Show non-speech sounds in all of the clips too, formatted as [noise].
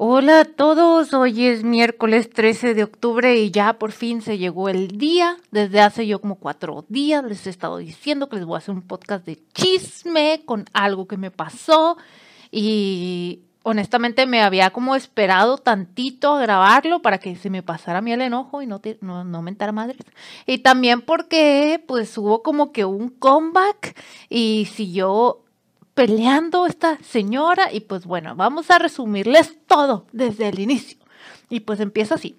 Hola a todos, hoy es miércoles 13 de octubre y ya por fin se llegó el día. Desde hace yo como cuatro días les he estado diciendo que les voy a hacer un podcast de chisme con algo que me pasó y honestamente me había como esperado tantito a grabarlo para que se me pasara a mí el enojo y no, no, no mentara madres. Y también porque pues hubo como que un comeback y si yo peleando esta señora y pues bueno, vamos a resumirles todo desde el inicio. Y pues empieza así.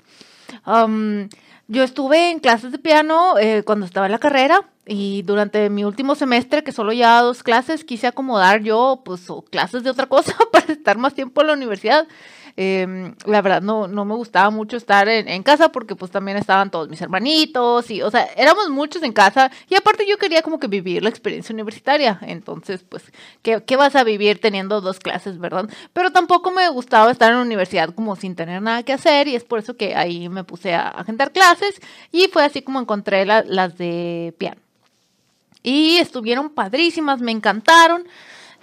yo estuve en clases de piano eh, cuando estaba en la carrera y durante mi último semestre, que solo llevaba dos clases, quise acomodar yo pues clases de otra cosa [laughs] para estar más tiempo en la universidad. Em, la verdad no, no me gustaba mucho estar en, casa porque pues también estaban todos mis hermanitos y, o sea, éramos muchos en casa y aparte yo quería como que vivir la experiencia universitaria. Entonces, pues, ¿qué, qué vas a vivir teniendo dos clases, verdad? Pero tampoco me gustaba estar en la universidad como sin tener nada que hacer y es por eso que ahí me puse a agendar clases y fue así como encontré las de piano. Y estuvieron padrísimas, me encantaron.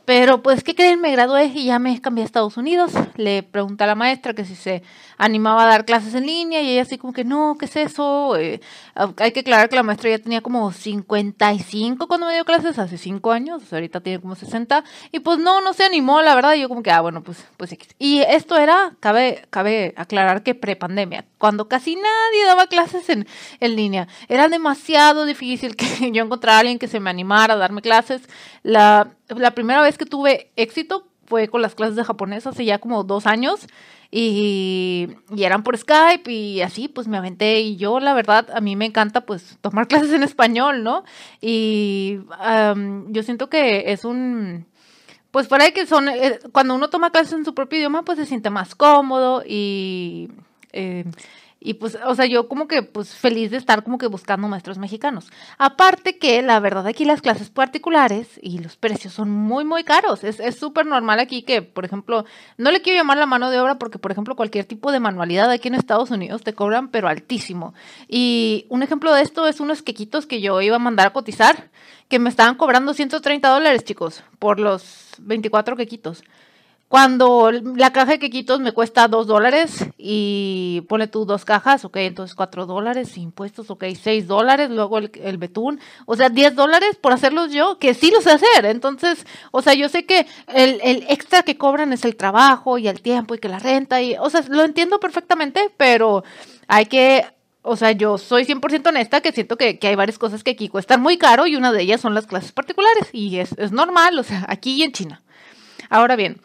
Pero pues, ¿qué creen? Me gradué y ya me cambié a Estados Unidos. Le pregunté a la maestra que si se animaba a dar clases en línea y ella así como que no, ¿qué es eso? Eh, hay que aclarar que la maestra ya tenía como 55 cuando me dio clases, hace 5 años, ahorita tiene como 60. Y pues no, no se animó, la verdad. Y yo como que, ah, bueno, pues, pues Y esto era, cabe, cabe aclarar que prepandemia, cuando casi nadie daba clases en, en línea. Era demasiado difícil que [laughs] yo encontrara a alguien que se me animara a darme clases. La la primera vez que tuve éxito fue con las clases de japonés hace ya como dos años y, eran por Skype y así pues me aventé y yo la verdad a mí me encanta pues tomar [laughs] clases en español, ¿no? Y yo siento que es un... Pues para que son, eh, cuando uno toma clases en su propio idioma, pues se siente más cómodo y eh, y pues, o sea, yo como que pues feliz de estar como que buscando maestros mexicanos. Aparte que la verdad aquí las clases particulares y los precios son muy, muy caros. Es súper normal aquí que, por ejemplo, no le quiero llamar la mano de obra porque, por ejemplo, cualquier tipo de manualidad aquí en Estados Unidos te cobran, pero altísimo. Y un ejemplo de esto es unos quequitos que yo iba a mandar a cotizar, que me estaban cobrando 130 dólares, chicos, por los 24 quequitos. Cuando la caja de quequitos me cuesta dos dólares y pone tú dos cajas, ok, entonces cuatro dólares, impuestos, ok, seis dólares, luego el, betún, o sea, diez dólares por hacerlos yo, que sí lo sé hacer. Entonces, o sea, yo sé que el, el extra que cobran es el trabajo y el tiempo y que la renta, y, o sea, lo entiendo perfectamente, pero hay que o sea, yo soy 100% honesta que siento que, que, hay varias cosas que aquí cuestan muy caro y una de ellas son las clases particulares y es, es normal, o sea, aquí y en China. Ahora bien,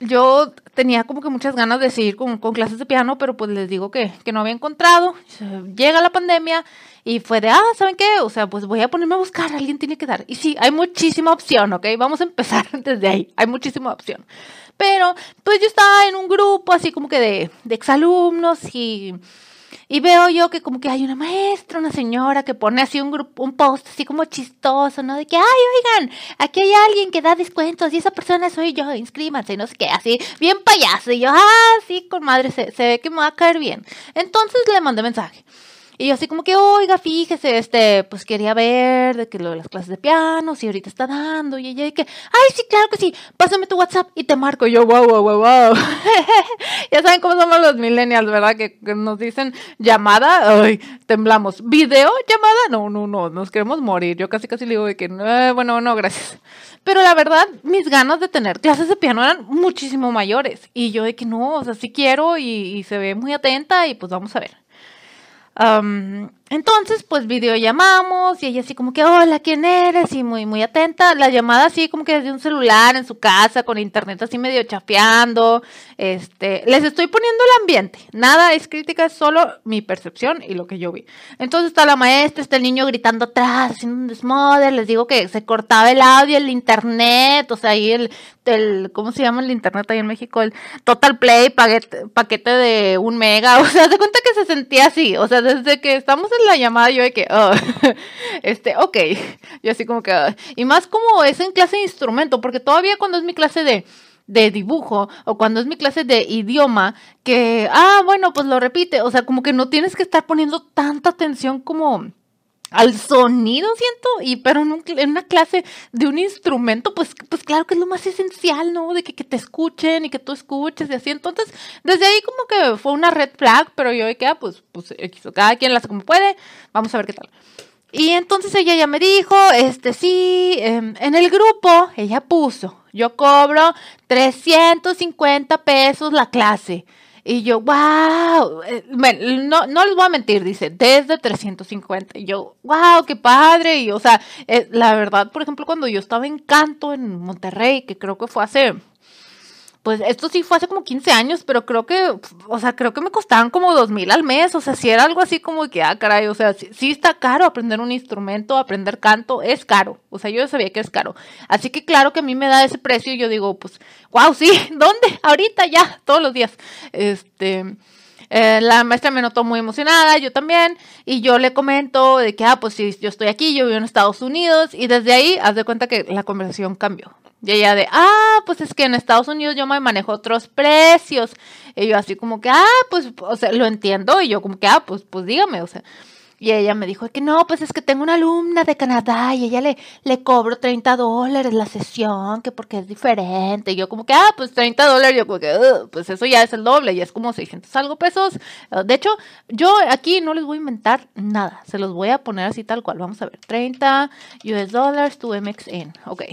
yo tenía como que muchas ganas de seguir con, clases de piano, pero pues les digo que, que, no había encontrado. Llega la pandemia y fue de, ah, ¿saben qué? O sea, pues voy a ponerme a buscar, alguien tiene que dar. Y sí, hay muchísima opción, ¿ok? Vamos a empezar [laughs] desde ahí, hay muchísima opción. Pero pues yo estaba en un grupo así como que de, de exalumnos y y veo yo que como que hay una maestra, una señora que pone así un grupo, un post así como chistoso, ¿no? De que, ay, oigan, aquí hay alguien que da descuentos y esa persona soy yo, inscríbanse, no sé qué, así, bien payaso. Y yo, ah, sí, con madre, se, se ve que me va a caer bien. Entonces le mandé mensaje. Y yo así como que, oiga, fíjese, este, pues quería ver de que lo de las clases de piano, si ahorita está dando, y ella y que, ay, sí, claro que sí, pásame tu WhatsApp y te marco. Yo, wow, wow, wow, wow. [laughs] ya saben cómo somos los millennials, ¿verdad? Que, nos dicen llamada, ay, temblamos. ¿Video? ¿Llamada? No, no, no, nos queremos morir. Yo casi, casi le digo de que, eh, bueno, no, gracias. Pero la verdad, mis ganas de tener clases de piano eran muchísimo mayores. Y yo de que no, o sea, sí quiero y se ve muy atenta y pues vamos a ver Um. Entonces, pues videollamamos y ella así como que, hola, ¿quién eres? Y muy, muy atenta. La llamada así como que desde un celular en su casa, con internet así medio chafeando. Este, les estoy poniendo el ambiente. Nada es crítica, es solo mi percepción y lo que yo vi. Entonces está la maestra, está el niño gritando atrás, haciendo un desmoder. Les digo que se cortaba el audio, el internet, o sea, ahí el, el ¿cómo se llama el internet ahí en México? El Total Play, paquete, paquete de un mega. [laughs] O sea, se cuenta que se sentía así. O sea, desde que estamos en la llamada yo de que, oh, [laughs] este, ok, yo así como que, oh. y más como es en clase de instrumento, porque todavía cuando es mi clase de, de dibujo o cuando es mi clase de idioma, que, ah, bueno, pues lo repite, o sea, como que no tienes que estar poniendo tanta atención como al sonido, siento, y pero en, una clase de un instrumento, pues, pues claro que es lo más esencial, ¿no? De que, te escuchen y que tú escuches y así. Entonces, desde ahí como que fue una red flag, pero yo de que, ah, pues, pues, cada quien la hace como puede, vamos a ver qué tal. Y entonces ella ya me dijo, este sí, em, en el grupo, ella puso, yo cobro 350 pesos la clase. Y yo, wow, eh, no, no les voy a mentir, dice, desde 350. Y yo, wow, qué padre. Y o sea, eh, la verdad, por ejemplo, cuando yo estaba en canto en Monterrey, que creo que fue hace pues esto sí fue hace como 15 años, pero creo que, o sea, creo que me costaban como dos mil al mes, o sea, si era algo así como que, ah, caray, o sea, sí, está caro aprender un instrumento, aprender canto, es caro, o sea, yo sabía que es caro. Así que claro que a mí me da ese precio y yo digo, pues, wow, sí, [laughs] ¿dónde? Ahorita ya, todos los días. Este... Eh, la maestra me notó muy emocionada, yo también, y yo le comento de que, ah, pues sí, yo estoy aquí, yo vivo en Estados Unidos, y desde ahí, haz de cuenta que la conversación cambió. Y ella de, ah, pues es que en Estados Unidos yo me manejo otros precios. Y yo así como que, ah, pues, o sea, lo entiendo. Y yo como que, ah, pues, pues dígame, o sea. Y ella me dijo que no, pues es que tengo una alumna de Canadá y ella le, le cobro 30 dólares la sesión, que porque es diferente. Y yo como que, ah, pues 30 dólares, yo como que, pues eso ya es el doble, y es como 600 algo pesos. De hecho, yo aquí no les voy a inventar nada, se los voy a poner así tal cual. Vamos a ver, 30 US dollars to MXN, ok.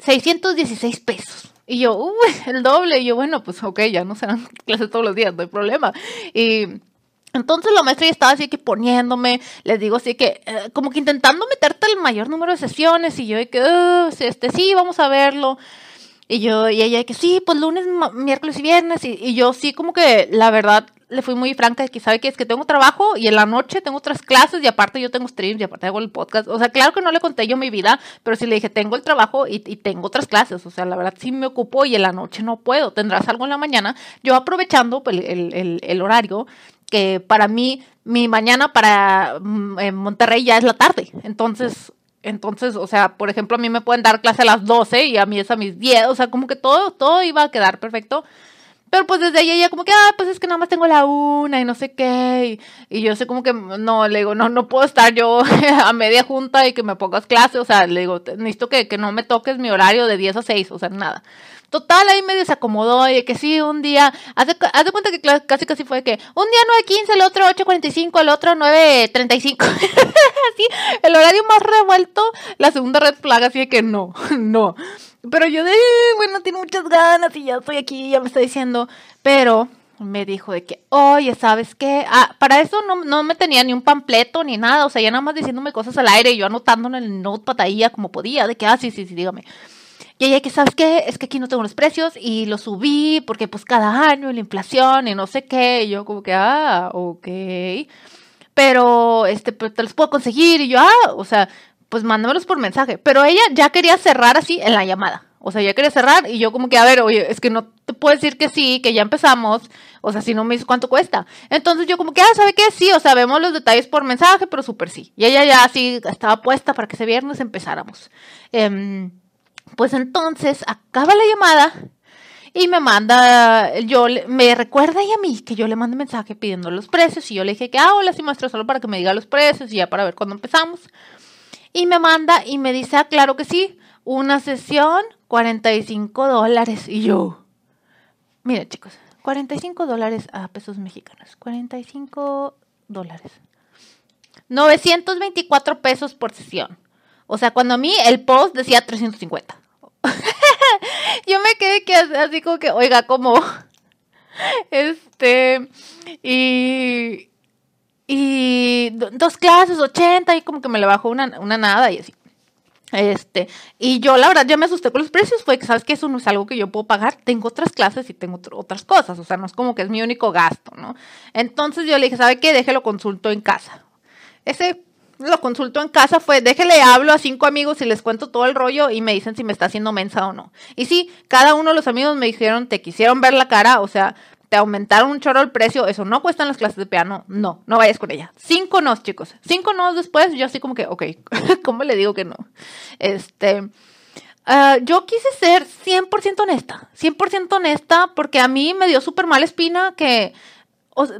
616 pesos. Y yo, uy, el doble. Y yo, bueno, pues ok, ya no serán [laughs] clases todos los días, no hay problema. Y entonces la maestra ya estaba así que poniéndome, les digo así que, eh, como que intentando meterte el mayor número de sesiones. Y yo, que, este, sí, vamos a verlo. Y yo, y ella, que sí, pues lunes, miércoles y viernes. Y, y yo sí, como que la verdad, le fui muy franca de que sabe que es que tengo trabajo y en la noche tengo otras clases y aparte yo tengo streams y aparte hago el podcast. O sea, claro que no le conté yo mi vida, pero sí le dije, tengo el trabajo y, tengo otras clases. O sea, la verdad sí me ocupo y en la noche no puedo. Tendrás algo en la mañana. Yo aprovechando pues, el, horario que para mí, mi mañana para mm, Monterrey ya es la tarde. Entonces, entonces, o sea, por ejemplo, a mí me pueden dar clase a las 12 y a mí es a mis 10. O sea, como que todo, todo iba a quedar perfecto. Pero pues desde ahí ella como que, ah, pues es que nada más tengo la una y no sé qué. Y, yo sé como que, no, le digo, no, no puedo estar yo [laughs] a media junta y que me pongas clase. O sea, le digo, necesito que, que no me toques mi horario de 10 a 6, o sea, nada. Total, ahí me desacomodó y de que sí, un día, haz de, cuenta que casi casi fue que un día 9.15, el otro 8.45, el otro 9.35. [laughs] así, el horario más revuelto, la segunda red flag, así de que no, [laughs] no. Pero yo de, bueno, tiene muchas ganas y ya estoy aquí, ya me está diciendo. Pero me dijo de que, oye, ¿sabes qué? Ah, para eso no, no, me tenía ni un pampleto ni nada, o sea, ya nada más diciéndome cosas al aire y yo anotando en el notepad ahí como podía, de que, ah, sí, sí, sí, dígame. Y ella que, ¿sabes qué? Es que aquí no tengo los precios y los subí porque pues cada año la inflación y no sé qué. Y yo como que, ah, ok. Pero, este, pero te los puedo conseguir. Y yo, ah, o sea, pues mándamelos por mensaje. Pero ella ya quería cerrar así en la llamada. O sea, ya quería cerrar y yo como que, a ver, oye, es que no te puedo decir que sí, que ya empezamos. O sea, si no me dices cuánto cuesta. Entonces yo como que, ah, ¿sabe qué? Sí, o sea, vemos los detalles por mensaje, pero súper sí. Y ella ya así estaba puesta para que ese viernes empezáramos. Em, pues entonces acaba la llamada y me manda, yo me recuerda ella a mí que yo le mandé mensaje pidiendo los precios y yo le dije que, ah, hola, sí, maestro, solo para que me diga los precios y ya para ver cuándo empezamos. Y me manda y me dice, ah, claro que sí, una sesión, 45 dólares. Y yo, mira chicos, 45 dólares a pesos mexicanos, 45 dólares. 924 pesos por sesión. O sea, cuando a mí el post decía 350. [laughs] Yo me quedé que así como que, oiga, ¿cómo? [laughs] Este, y, y dos clases, 80, y como que me le bajó una, una nada y así. Este, y yo la verdad ya me asusté con los precios, fue que sabes que eso no es algo que yo puedo pagar, tengo otras clases y tengo otras cosas, o sea, no es como que es mi único gasto, ¿no? Entonces yo le dije, ¿sabe qué? Déjelo consulto en casa. Ese lo consulto en casa fue, déjele hablo a cinco amigos y les cuento todo el rollo y me dicen si me está haciendo mensa o no. Y sí, cada uno de los amigos me dijeron, te quisieron ver la cara, o sea, te aumentaron un chorro el precio, eso no cuesta en las clases de piano, no, no vayas con ella. Cinco nos, chicos. Cinco nos después, yo así como que, ok, [laughs] ¿cómo le digo que no? Este, ah, yo quise ser 100% honesta, 100% honesta porque a mí me dio súper mala espina que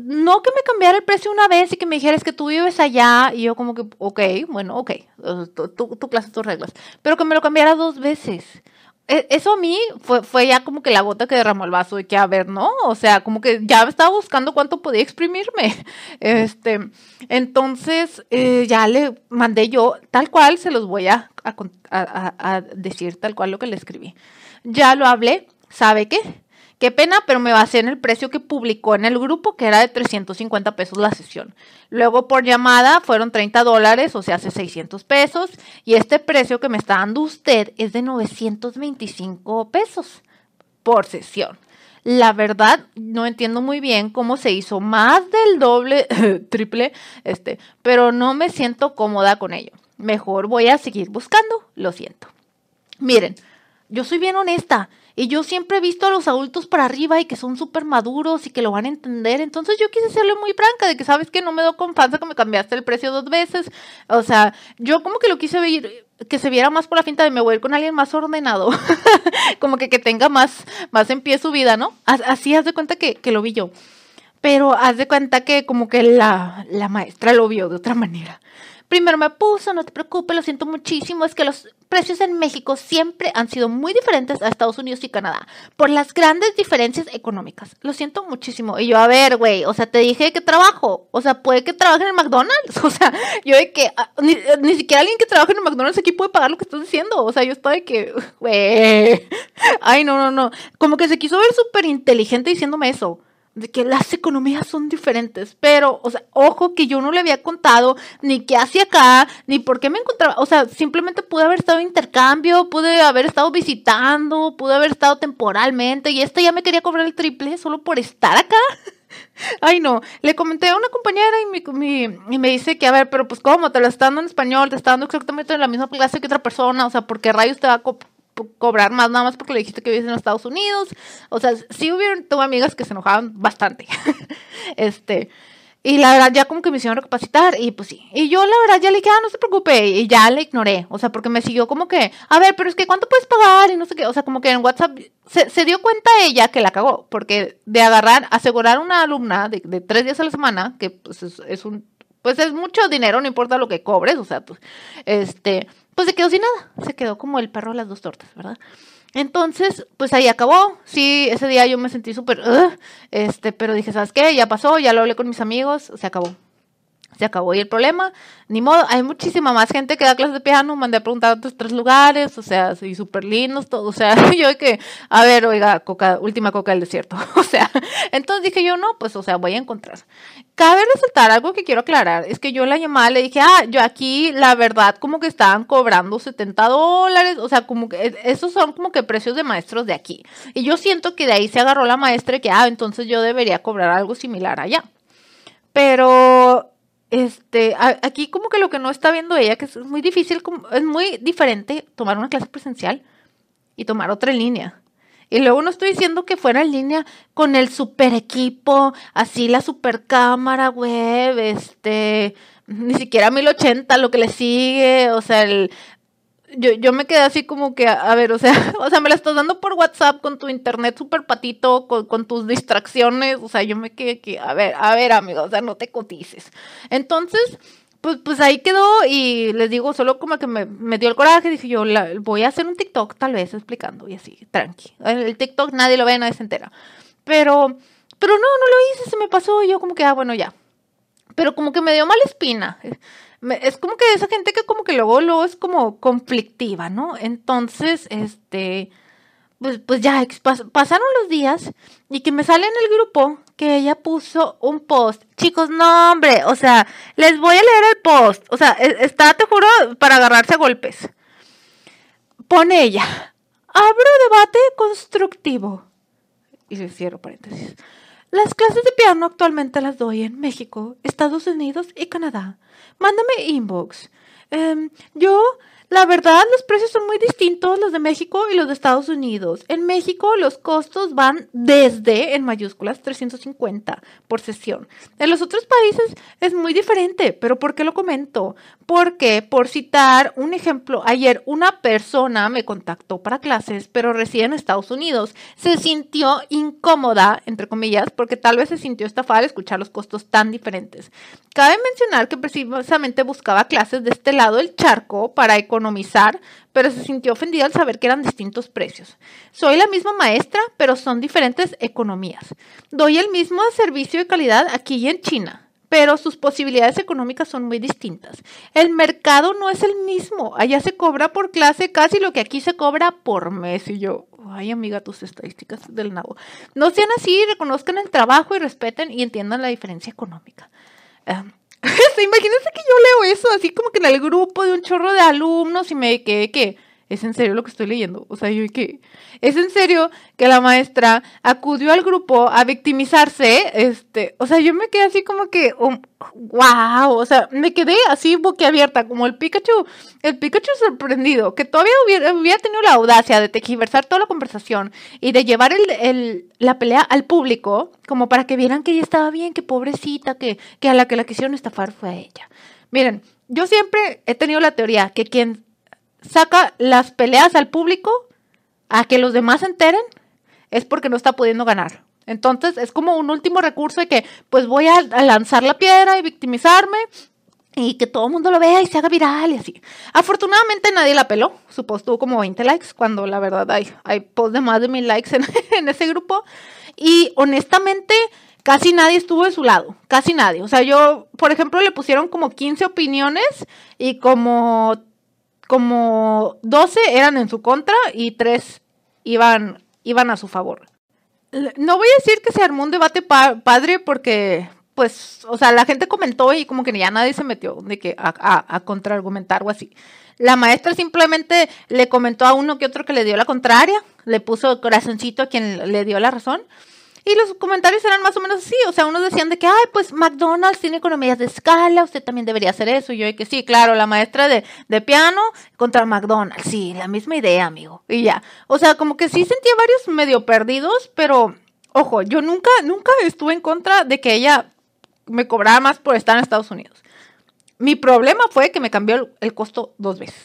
no que me cambiara el precio una vez y que me dijeras que tú vives allá y yo como que, ok, bueno, ok, tu, tu clase, tus reglas, pero que me lo cambiara dos veces. E, eso a mí fue, fue ya como que la gota que derramó el vaso de que, a ver, ¿no? O sea, como que ya estaba buscando cuánto podía exprimirme. [laughs] Este, entonces, eh, ya le mandé yo, tal cual, se los voy a, a decir tal cual lo que le escribí. Ya lo hablé, ¿sabe qué? Qué pena, pero me basé en el precio que publicó en el grupo, que era de 350 pesos la sesión. Luego por llamada fueron 30 dólares, o sea, hace 600 pesos. Y este precio que me está dando usted es de 925 pesos por sesión. La verdad, no entiendo muy bien cómo se hizo más del doble, [laughs] triple, este, pero no me siento cómoda con ello. Mejor voy a seguir buscando, lo siento. Miren, yo soy bien honesta y yo siempre he visto a los adultos para arriba y que son súper maduros y que lo van a entender. Entonces yo quise serle muy franca de que sabes que no me doy confianza que me cambiaste el precio dos veces. O sea, yo como que lo quise ver que se viera más por la finta de me voy a ir con alguien más ordenado, [laughs] como que, que tenga más, más en pie su vida, ¿no? Así haz de cuenta que, que lo vi yo. Pero haz de cuenta que como que la, la maestra lo vio de otra manera. Primero me puso, no te preocupes, lo siento muchísimo, es que los precios en México siempre han sido muy diferentes a Estados Unidos y Canadá por las grandes diferencias económicas. Lo siento muchísimo. Y yo, a ver, güey, o sea, te dije que trabajo, o sea, puede que trabaje en el McDonald's, [laughs] o sea, yo de que ah, ni, ni, siquiera alguien que trabaje en el McDonald's aquí puede pagar lo que estás diciendo, o sea, yo estaba de que, [laughs] güey, ay, no, no, no, como que se quiso ver súper inteligente diciéndome eso de que las economías son diferentes, pero, o sea, ojo que yo no le había contado ni qué hacía acá, ni por qué me encontraba, o sea, simplemente pude haber estado en intercambio, pude haber estado visitando, pude haber estado temporalmente, y este ya me quería cobrar el triple solo por estar acá. [laughs] Ay, no, le comenté a una compañera y, mi, y me dice que, a ver, pero pues, ¿cómo? Te lo está dando en español, te está dando exactamente en la misma clase que otra persona, o sea, ¿por qué rayos te va a cobrar más nada más porque le dijiste que vives en Estados Unidos. O sea, sí hubieron, tuve amigas que se enojaban bastante. [laughs] este, y la verdad ya como que me hicieron recapacitar y pues sí. Y yo la verdad ya le dije, ah, no se preocupe. Y ya le ignoré. O sea, porque me siguió como que, a ver, pero es que ¿cuánto puedes pagar? Y no sé qué. O sea, como que en WhatsApp se, se dio cuenta ella que la cagó. Porque de agarrar, asegurar una alumna de, de, tres días a la semana, que pues es, es un pues es mucho dinero, no importa lo que cobres, o sea, pues, este, pues se quedó sin nada, se quedó como el perro a las dos tortas, ¿verdad? Entonces, pues ahí acabó. Sí, ese día yo me sentí súper, este, pero dije, ¿sabes qué? Ya pasó, ya lo hablé con mis amigos, se acabó se acabó y el problema, ni modo, hay muchísima más gente que da clases de piano, mandé a preguntar a otros tres lugares, o sea, sí, súper lindos, todo, o sea, [laughs] yo que, a ver, oiga, última coca del desierto, [laughs] o sea, entonces dije yo, no, pues, o sea, voy a encontrar. Cabe resaltar algo que quiero aclarar, es que yo la llamada le dije, ah, yo aquí, la verdad, como que estaban cobrando 70 dólares, o sea, como que, esos son como que precios de maestros de aquí, y yo siento que de ahí se agarró la maestra que, ah, entonces yo debería cobrar algo similar allá. Pero este, aquí como que lo que no está viendo ella, que es muy difícil, es muy diferente tomar una clase presencial y tomar otra en línea. Y luego no estoy diciendo que fuera en línea con el super equipo, así la super cámara web, este, ni siquiera 1080 lo que le sigue, o sea, el, yo, yo me quedé así como que, a, ver, o sea, [laughs] o sea, me la estás dando por WhatsApp con tu internet súper patito, con, tus distracciones, o sea, yo me quedé que, a ver, a ver, amigo, o sea, no te cotices. Entonces, pues, pues ahí quedó y les digo, solo como que me, me dio el coraje, dije yo, la, voy a hacer un TikTok tal vez explicando y así, tranqui. El, TikTok nadie lo ve, nadie se entera. Pero, pero no, no lo hice, se me pasó y yo como que, ah, bueno, ya. Pero como que me dio mala espina es como que esa gente que como que luego, luego es como conflictiva, ¿no? Entonces, este, pues, pues ya pasaron los días y que me sale en el grupo que ella puso un post. Chicos, no, hombre, o sea, les voy a leer el post. O sea, e, está, te juro, para agarrarse a golpes. Pone ella, abro debate constructivo. Y se cierro paréntesis. Las clases de piano actualmente las doy en México, Estados Unidos y Canadá. Mándame inbox. Em, yo La verdad, los precios son muy distintos los de México y los de Estados Unidos. En México los costos van desde, en mayúsculas, 350 por sesión. En los otros países es muy diferente, pero ¿por qué lo comento? Porque, por citar un ejemplo, ayer una persona me contactó para clases, pero reside en Estados Unidos. Se sintió incómoda, entre comillas, porque tal vez se sintió estafada al escuchar los costos tan diferentes. Cabe mencionar que precisamente buscaba clases de este lado del charco para economizar, pero se sintió ofendida al saber que eran distintos precios. Soy la misma maestra, pero son diferentes economías. Doy el mismo servicio de calidad aquí y en China pero sus posibilidades económicas son muy distintas. El mercado no es el mismo. Allá se cobra por clase casi lo que aquí se cobra por mes. Y yo, ay amiga, tus estadísticas del nabo. No sean así, reconozcan el trabajo y respeten y entiendan la diferencia económica. Um, [laughs] imagínense que yo leo eso así como que en el grupo de un chorro de alumnos y me quedé que ¿es en serio lo que estoy leyendo? O sea, yo que ¿es en serio que la maestra acudió al grupo a victimizarse? Este, o sea, yo me quedé así como que, wow, um, o sea, me quedé así boquiabierta, como el Pikachu, el Pikachu sorprendido, que todavía hubiera, tenido la audacia de tejiversar toda la conversación y de llevar el, el, la pelea al público, como para que vieran que ella estaba bien, que pobrecita, que, que a la que la quisieron estafar fue a ella. Miren, yo siempre he tenido la teoría que quien saca las peleas al público a que los demás se enteren, es porque no está pudiendo ganar. Entonces es como un último recurso de que pues voy a, lanzar la piedra y victimizarme y que todo el mundo lo vea y se haga viral y así. Afortunadamente nadie la peló, su post tuvo como 20 likes, cuando la verdad hay, hay post de más de mil likes en, [laughs] en ese grupo. Y honestamente casi nadie estuvo de su lado, casi nadie. O sea, yo, por ejemplo, le pusieron como 15 opiniones y como como 12 eran en su contra y 3 iban, iban a su favor. No voy a decir que se armó un debate padre porque, pues, o sea, la gente comentó y como que ya nadie se metió de que a, a, a contraargumentar o así. La maestra simplemente le comentó a uno que otro que le dio la contraria, le puso corazoncito a quien le dio la razón y los comentarios eran más o menos así, o sea, unos decían de que, ay, pues McDonald's tiene economías de escala, usted también debería hacer eso. Y yo, que sí, claro, la maestra de, de piano contra McDonald's, sí, la misma idea, amigo. Y ya, o sea, como que sí sentía varios medio perdidos, pero, ojo, yo nunca, nunca estuve en contra de que ella me cobrara más por estar en Estados Unidos. Mi problema fue que me cambió el costo dos veces.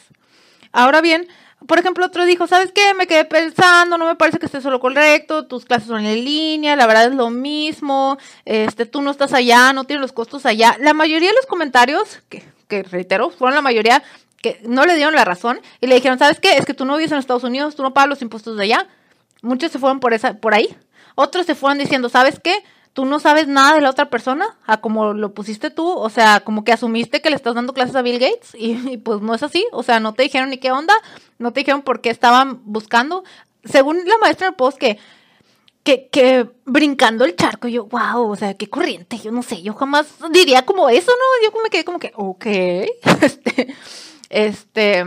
Ahora bien, por ejemplo, otro dijo, ¿sabes qué? Me quedé pensando, no me parece que esté solo correcto, tus clases son en línea, la verdad es lo mismo, este, tú no estás allá, no tienes los costos allá. La mayoría de los comentarios, que, que reitero, fueron la mayoría que no le dieron la razón y le dijeron, ¿sabes qué? Es que tú no vives en Estados Unidos, tú no pagas los impuestos de allá. Muchos se fueron por, esa, por ahí. Otros se fueron diciendo, ¿sabes qué? Tú no sabes nada de la otra persona, a como lo pusiste tú, o sea, como que asumiste que le estás dando clases a Bill Gates [laughs] y, pues no es así, o sea, no te dijeron ni qué onda, no te dijeron por qué estaban buscando. Según la maestra del post que, que, que brincando el charco, yo, wow, o sea, qué corriente, yo no sé, yo jamás diría como eso, ¿no? Yo me quedé como que, ok, [laughs] este, este,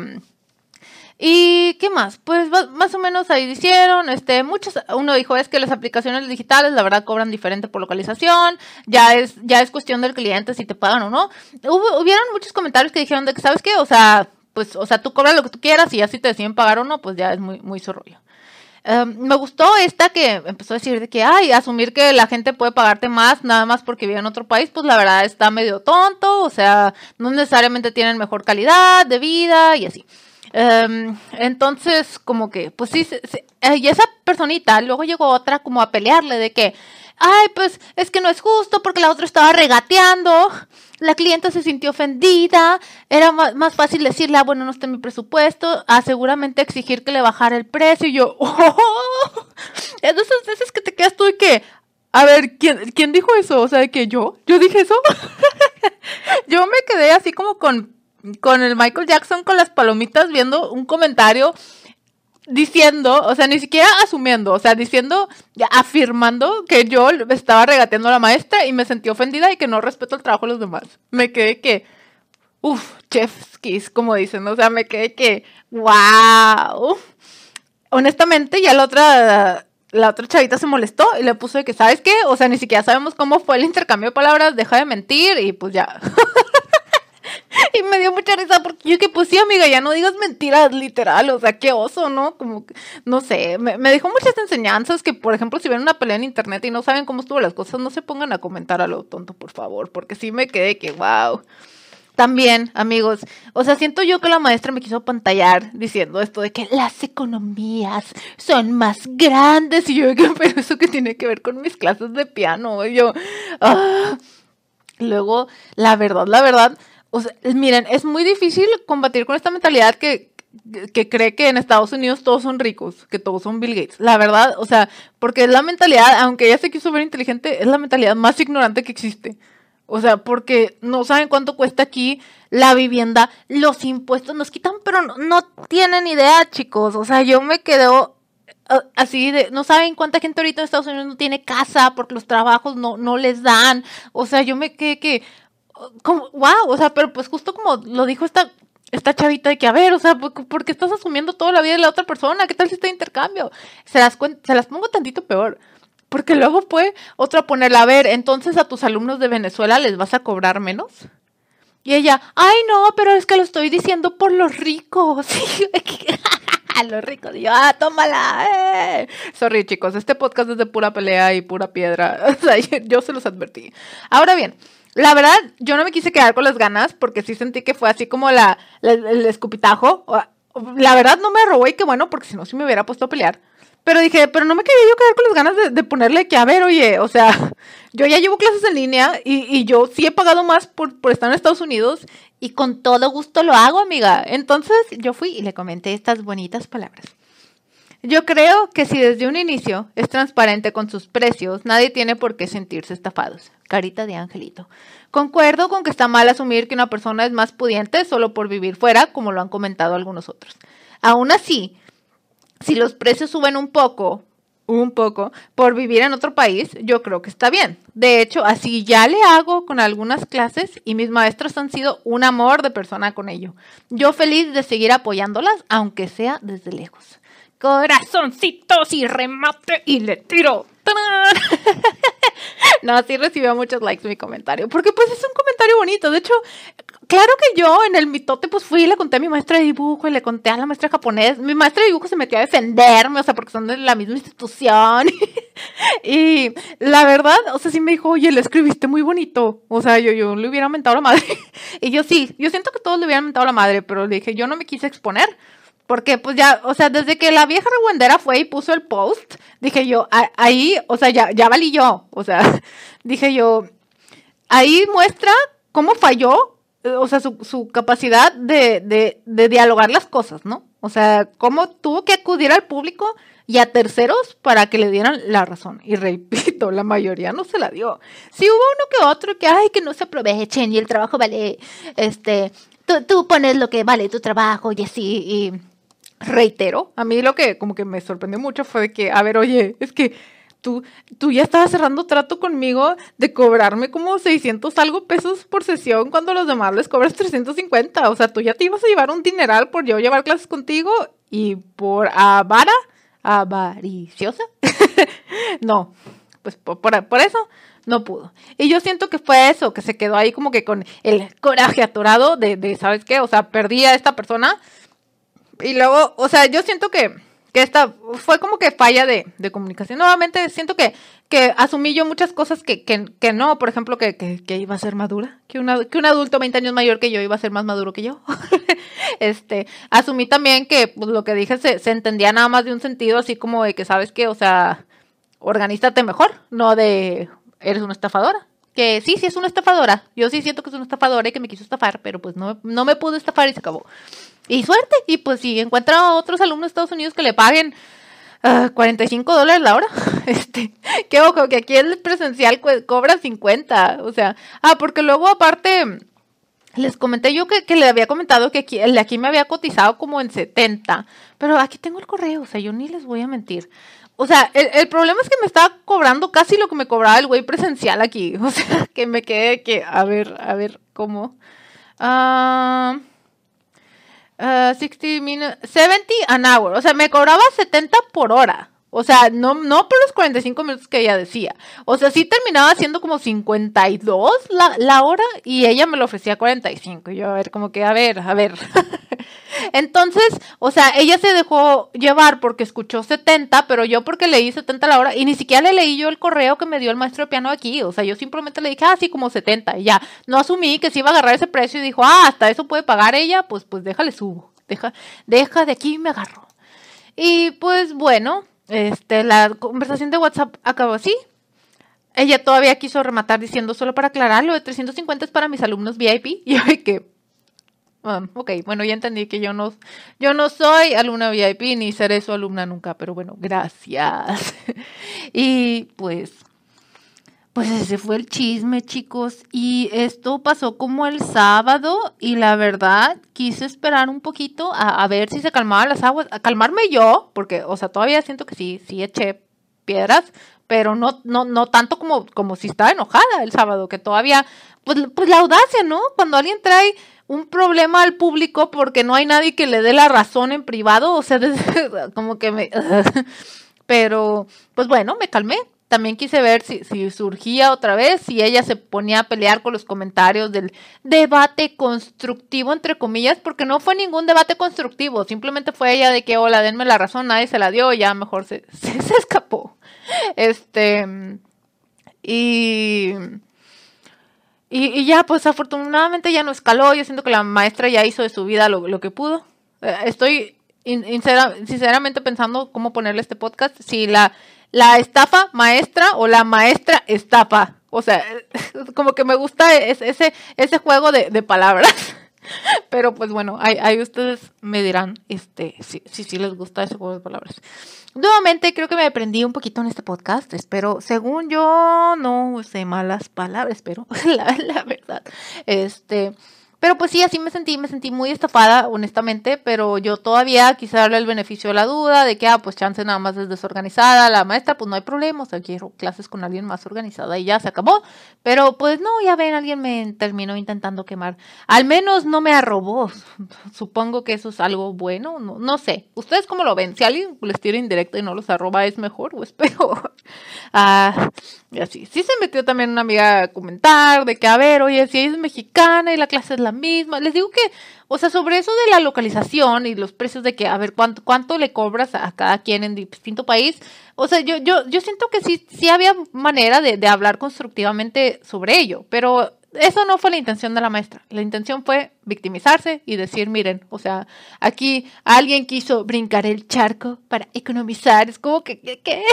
¿Y qué más? Pues más o menos ahí hicieron, este, muchos, uno dijo es que las aplicaciones digitales la verdad cobran diferente por localización, ya es, ya es cuestión del cliente si te pagan o no. Hubo, hubieron muchos comentarios que dijeron de que, ¿sabes qué? O sea, pues, o sea, tú cobras lo que tú quieras y ya si te deciden pagar o no, pues ya es muy, muy su. Em, me gustó esta que empezó a decir de que, ay, asumir que la gente puede pagarte más nada más porque vive en otro país, pues la verdad está medio tonto, o sea, no necesariamente tienen mejor calidad de vida y así. Em, entonces, como que, pues sí, eh, y esa personita, luego llegó otra como a pelearle de que, ay, pues es que no es justo porque la otra estaba regateando, la clienta se sintió ofendida, era más, fácil decirle, ah, bueno, no está en mi presupuesto, a seguramente exigir que le bajara el precio, y yo, [laughs] oh, es de esas veces que te quedas tú y que, a ver, ¿quién, ¿quién dijo eso? O sea, que yo, yo dije eso. [laughs] yo me quedé así como con con el Michael Jackson con las palomitas viendo un comentario diciendo, o sea, ni siquiera asumiendo, o sea, diciendo, afirmando que yo estaba regateando a la maestra y me sentí ofendida y que no respeto el trabajo de los demás. Me quedé que, uff, chef's kiss, como dicen, o sea, me quedé que, wow. Honestamente, ya la otra, la otra chavita se molestó y le puso de que, ¿sabes qué? O sea, ni siquiera sabemos cómo fue el intercambio de palabras, deja de mentir y pues ya. [laughs] y me dio mucha risa porque yo que pues sí, amiga, ya no digas mentiras literal, o sea, qué oso, ¿no? Como, no sé, me, me dejó muchas enseñanzas que, por ejemplo, si ven una pelea en internet y no saben cómo estuvo las cosas, no se pongan a comentar a lo tonto, por favor, porque sí me quedé que, wow. También, amigos, o sea, siento yo que la maestra me quiso pantallar diciendo esto de que las economías son más grandes. Y yo, [laughs] pero eso que tiene que ver con mis clases de piano. Y yo, ah. luego, la verdad, la verdad, miren, es muy difícil combatir con esta mentalidad que, que cree que en Estados Unidos todos son ricos, que todos son Bill Gates. La verdad, o sea, porque es la mentalidad, aunque ella se quiso ver inteligente, es la mentalidad más ignorante que existe. O sea, porque no saben cuánto cuesta aquí la vivienda, los impuestos nos quitan, pero no, tienen idea, chicos. O sea, yo me quedo uh, así de, no saben cuánta gente ahorita en Estados Unidos no tiene casa porque los trabajos no, no les dan. O sea, yo me quedé que, como, wow, o sea, pero pues justo como lo dijo esta, esta chavita de que, a ver, o sea, ¿por, qué estás asumiendo toda la vida de la otra persona? ¿Qué tal si está intercambio? Se las, se las pongo tantito peor. Porque luego puede otra ponerla, a ver, entonces a tus alumnos de Venezuela les vas a cobrar menos. Y ella, ay no, pero es que lo estoy diciendo por los ricos. [laughs] los ricos. Y yo, ah, tómala. Eh. Sorry, chicos, este podcast es de pura pelea y pura piedra. [laughs] O sea, yo se los advertí. Ahora bien, la verdad, yo no me quise quedar con las ganas porque sí sentí que fue así como la, el escupitajo. La verdad no me robó y qué bueno, porque si no, sí me hubiera puesto a pelear. Pero dije, pero no me quería yo quedar con las ganas de, ponerle que, a ver, oye, o sea, [laughs] yo ya llevo clases en línea y, y yo sí he pagado más por, por, estar en Estados Unidos y con todo gusto lo hago, amiga. Entonces yo fui y le comenté estas bonitas palabras. Yo creo que si desde un inicio es transparente con sus precios, nadie tiene por qué sentirse estafados. Carita de angelito. Concuerdo con que está mal asumir que una persona es más pudiente solo por vivir fuera, como lo han comentado algunos otros. Aún así, si los precios suben un poco, un poco, por vivir en otro país, yo creo que está bien. De hecho, así ya le hago con algunas clases y mis maestros han sido un amor de persona con ello. Yo feliz de seguir apoyándolas, aunque sea desde lejos. Corazoncitos y remate y le tiro. [laughs] no, sí recibió muchos likes mi comentario, porque pues es un comentario bonito. De hecho, claro que yo en el mitote pues fui y le conté a mi maestra de dibujo y le conté a la maestra japonés. Mi maestra de dibujo se metió a defenderme, o sea, porque son de la misma institución. [laughs] y la verdad, o sea, sí me dijo, oye, le escribiste muy bonito. O sea, yo, yo le hubiera mentado la madre. [laughs] y yo sí, yo siento que todos le hubieran mentado la madre, pero le dije, yo no me quise exponer. Porque pues ya, o sea, desde que la vieja reguendera fue y puso el post, dije yo, ahí, o sea, ya, ya valí yo. O sea, [laughs] dije yo, ahí muestra cómo falló, eh, o sea, su, su capacidad de, de, de dialogar las cosas, ¿no? O sea, cómo tuvo que acudir al público y a terceros para que le dieran la razón. Y repito, la mayoría no se la dio. Sí hubo uno que otro que, ay, que no se aprovechen y el trabajo vale, este, tú, tú pones lo que vale tu trabajo y así, y reitero, a mí lo que como que me sorprendió mucho fue que, a ver, oye, es que tú, tú ya estabas cerrando trato conmigo de cobrarme como 600 algo pesos por sesión cuando los demás les cobras 350. O sea, tú ya te ibas a llevar un dineral por yo llevar clases contigo y por avara, avariciosa. [laughs] no, pues por, por, eso no pudo. Y yo siento que fue eso, que se quedó ahí como que con el coraje atorado de, de ¿sabes qué? O sea, perdí a esta persona y luego, o sea, yo siento que, que esta fue como que falla de, de comunicación. Nuevamente siento que, que asumí yo muchas cosas que, que, que no, por ejemplo, que, que, iba a ser madura, que, una, que un adulto 20 años mayor que yo iba a ser más maduro que yo. [laughs] este, asumí también que pues, lo que dije se, se entendía nada más de un sentido así como de que, ¿sabes qué? O sea, organízate mejor, no de eres una estafadora que sí, sí es una estafadora. Yo sí siento que es una estafadora y que me quiso estafar, pero pues no, no me pudo estafar y se acabó. Y suerte. Y pues si encuentra a otros alumnos de Estados Unidos que le paguen 45 ah, dólares la hora, [laughs] este, que ojo, que aquí el presencial cobra 50. O sea, ah, porque luego aparte les comenté yo que, que, le había comentado que aquí, el de aquí me había cotizado como en 70, pero aquí tengo el correo, o sea, yo ni les voy a mentir. O sea, el, el problema es que me estaba cobrando casi lo que me cobraba el güey presencial aquí. [laughs] O sea, que me quedé que, a ver, a ver, ¿cómo? Ah... 60 minutes, 70 an hour. O sea, me cobraba 70 por hora. O sea, no, no por los 45 minutos que ella decía. O sea, sí terminaba siendo como 52 la, la hora y ella me lo ofrecía 45. Y yo, a ver, como que, a ver, a ver. [laughs] Entonces, o sea, ella se dejó llevar porque escuchó 70, pero yo porque leí 70 la hora y ni siquiera le leí yo el correo que me dio el maestro de piano aquí. O sea, yo simplemente le dije, ah, sí, como 70 y ya. No asumí que se iba a agarrar ese precio y dijo, ah, hasta eso puede pagar ella, pues, pues déjale subo. Deja, deja de aquí y me agarro. Y pues bueno, este, la conversación de WhatsApp acabó así. Ella todavía quiso rematar diciendo, solo para aclarar, lo de 350 es para mis alumnos VIP. [laughs] Y yo que, um, ok, bueno, ya entendí que yo no, yo no soy alumna VIP ni seré su alumna nunca, pero bueno, gracias. [laughs] y pues pues ese fue el chisme, chicos. Y esto pasó como el sábado y la verdad quise esperar un poquito a, ver si se calmaban las aguas, a calmarme yo, porque, o sea, todavía siento que sí, sí eché piedras, pero no, no, no tanto como, como si estaba enojada el sábado, que todavía, pues, pues la audacia, ¿no? Cuando alguien trae un problema al público porque no hay nadie que le dé la razón en privado, o sea, [laughs] como que me... [laughs] pero, pues bueno, me calmé, también quise ver si, si, surgía otra vez, si ella se ponía a pelear con los comentarios del debate constructivo, entre comillas, porque no fue ningún debate constructivo, simplemente fue ella de que, hola, denme la razón, nadie se la dio, ya mejor se, [laughs] se, escapó. Este, y, y, ya, pues afortunadamente ya no escaló, yo siento que la maestra ya hizo de su vida lo, lo que pudo. Eh, estoy sinceramente pensando cómo ponerle este podcast, si la la estafa maestra o la maestra estafa. O sea, [laughs] como que me gusta ese, ese juego de, palabras. [laughs] Pero pues bueno, ahí, ustedes me dirán este, si, si, les gusta ese juego de palabras. Nuevamente creo que me aprendí un poquito en este podcast. Espero, según yo, no usé malas palabras, pero [laughs] la, la verdad. Este, pero pues sí, así me sentí, me sentí muy estafada, honestamente, pero yo todavía quise darle el beneficio de la duda de que, ah, pues chance nada más es desorganizada, la maestra, pues no hay problema, o sea, quiero clases con alguien más organizada y ya se acabó. Pero pues no, ya ven, alguien me terminó intentando quemar. Al menos no me arrobó. [laughs] Supongo que eso es algo bueno, no, no sé. ¿Ustedes cómo lo ven? Si alguien les tira indirecto y no los arroba, ¿es mejor o es [laughs] ah, y así. Sí se metió también una amiga a comentar de es mexicana y la clase misma. Les digo que, o sea, sobre eso de la localización y los precios de que, a ver, cuánto, cuánto le cobras a cada quien en distinto país. O sea, yo, yo, yo siento que sí, sí había manera de, de hablar constructivamente sobre ello, pero eso no fue la intención de la maestra. La intención fue victimizarse y decir, miren, o sea, aquí alguien quiso brincar el charco para economizar. Es como que, ¿qué?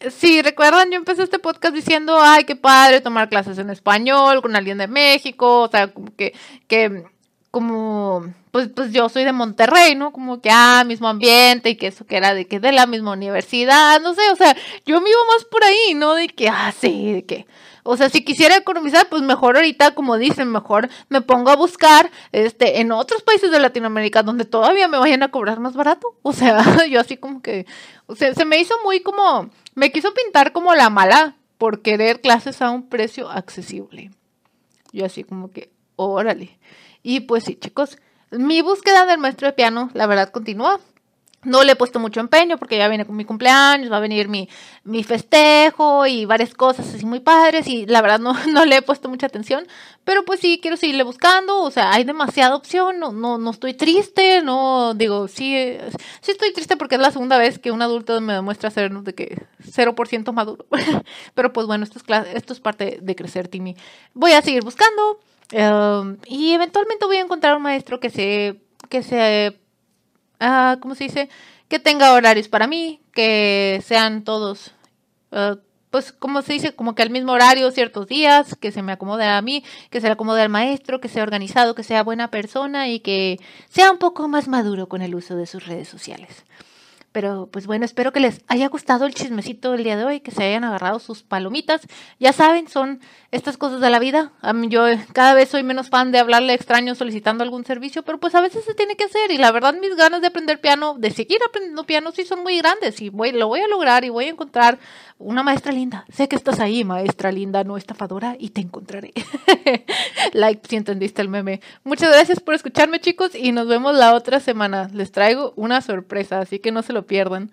Sí, recuerdan, yo empecé este podcast diciendo, ay, qué padre tomar clases en español con alguien de México, o sea, como que, que, como, pues, pues yo soy de Monterrey, ¿no? Como que, ah, mismo ambiente y que eso que era de que de la misma universidad, no sé, o sea, yo me iba más por ahí, ¿no? De que, ah, sí, de que, o sea, si quisiera economizar, pues mejor ahorita, como dicen, mejor me pongo a buscar este en otros países de Latinoamérica donde todavía me vayan a cobrar más barato. O sea, [laughs] yo así como que, o sea, se me hizo muy como me quiso pintar como la mala por querer clases a un precio accesible. Yo así como que, órale. Y pues sí, chicos, mi búsqueda del maestro de piano, la verdad, continúa. No le he puesto mucho empeño porque ya viene con mi cumpleaños, va a venir mi, mi festejo y varias cosas así muy padres y la verdad no, [laughs] no le he puesto mucha atención, pero pues sí quiero seguirle buscando, o sea, hay demasiada opción, no, no, no estoy triste, no digo, sí, sí estoy triste porque es la segunda vez que un adulto me demuestra ser de que 0% maduro, [laughs] pero pues bueno, esto es, esto es parte de crecer, Timmy. Voy a seguir buscando um, y eventualmente voy a encontrar un maestro que se, que se uh, ¿cómo se dice? Que tenga horarios para mí, que sean todos, uh, pues, como se dice? Como que al mismo horario, ciertos días, que se me acomode a mí, que se le acomode al maestro, que sea organizado, que sea buena persona y que sea un poco más maduro con el uso de sus redes sociales. Pero pues bueno, espero que les haya gustado el chismecito del día de hoy, que se hayan agarrado sus palomitas. Ya saben, son estas cosas de la vida. A yo cada vez soy menos fan de hablarle a extraños solicitando algún servicio, pero pues a veces se tiene que hacer. Y la verdad, mis ganas de aprender piano, de seguir aprendiendo piano, sí son muy grandes. Y voy, lo voy a lograr y voy a encontrar una maestra linda. Sé que estás ahí, maestra linda, no estafadora, y te encontraré. [laughs] like si entendiste el meme. Muchas gracias por escucharme, chicos, y nos vemos la otra semana. Les traigo una sorpresa, así que no se lo pierdan.